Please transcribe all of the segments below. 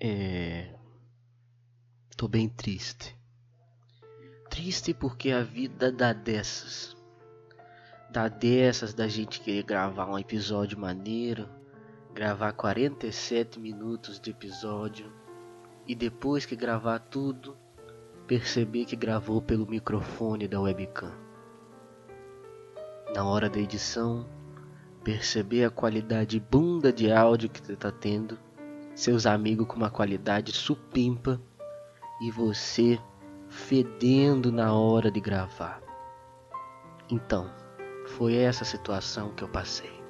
É. Tô bem triste. Triste porque a vida dá dessas. Dá dessas da gente querer gravar um episódio maneiro, gravar 47 minutos de episódio e depois que gravar tudo, perceber que gravou pelo microfone da webcam. Na hora da edição, perceber a qualidade bunda de áudio que você tá tendo seus amigos com uma qualidade supimpa e você fedendo na hora de gravar. Então, foi essa situação que eu passei.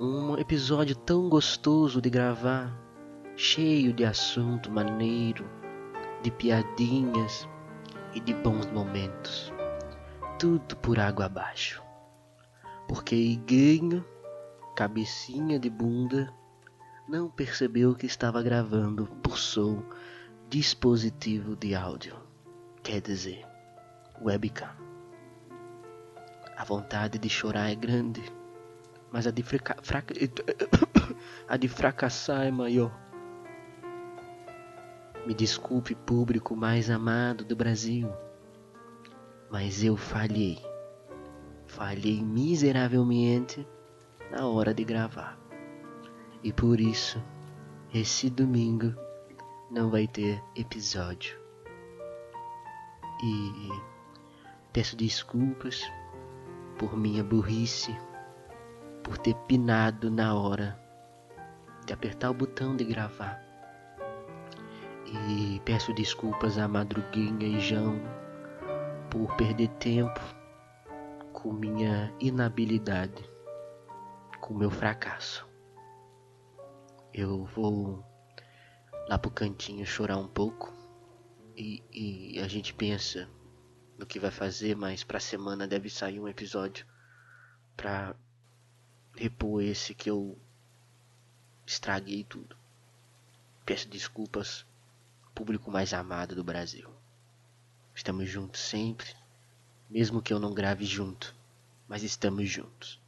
Um episódio tão gostoso de gravar, cheio de assunto maneiro, de piadinhas e de bons momentos. Tudo por água abaixo. Porque ganho, cabecinha de bunda, não percebeu que estava gravando por som dispositivo de áudio, quer dizer, webcam. A vontade de chorar é grande, mas a de, fraca... a de fracassar é maior. Me desculpe, público mais amado do Brasil, mas eu falhei. Falhei miseravelmente na hora de gravar. E por isso, esse domingo não vai ter episódio. E peço desculpas por minha burrice, por ter pinado na hora de apertar o botão de gravar. E peço desculpas a Madruguinha e João por perder tempo com minha inabilidade, com meu fracasso. Eu vou lá pro cantinho chorar um pouco e, e a gente pensa no que vai fazer, mas pra semana deve sair um episódio pra repor esse que eu estraguei tudo. Peço desculpas, público mais amado do Brasil. Estamos juntos sempre, mesmo que eu não grave junto, mas estamos juntos.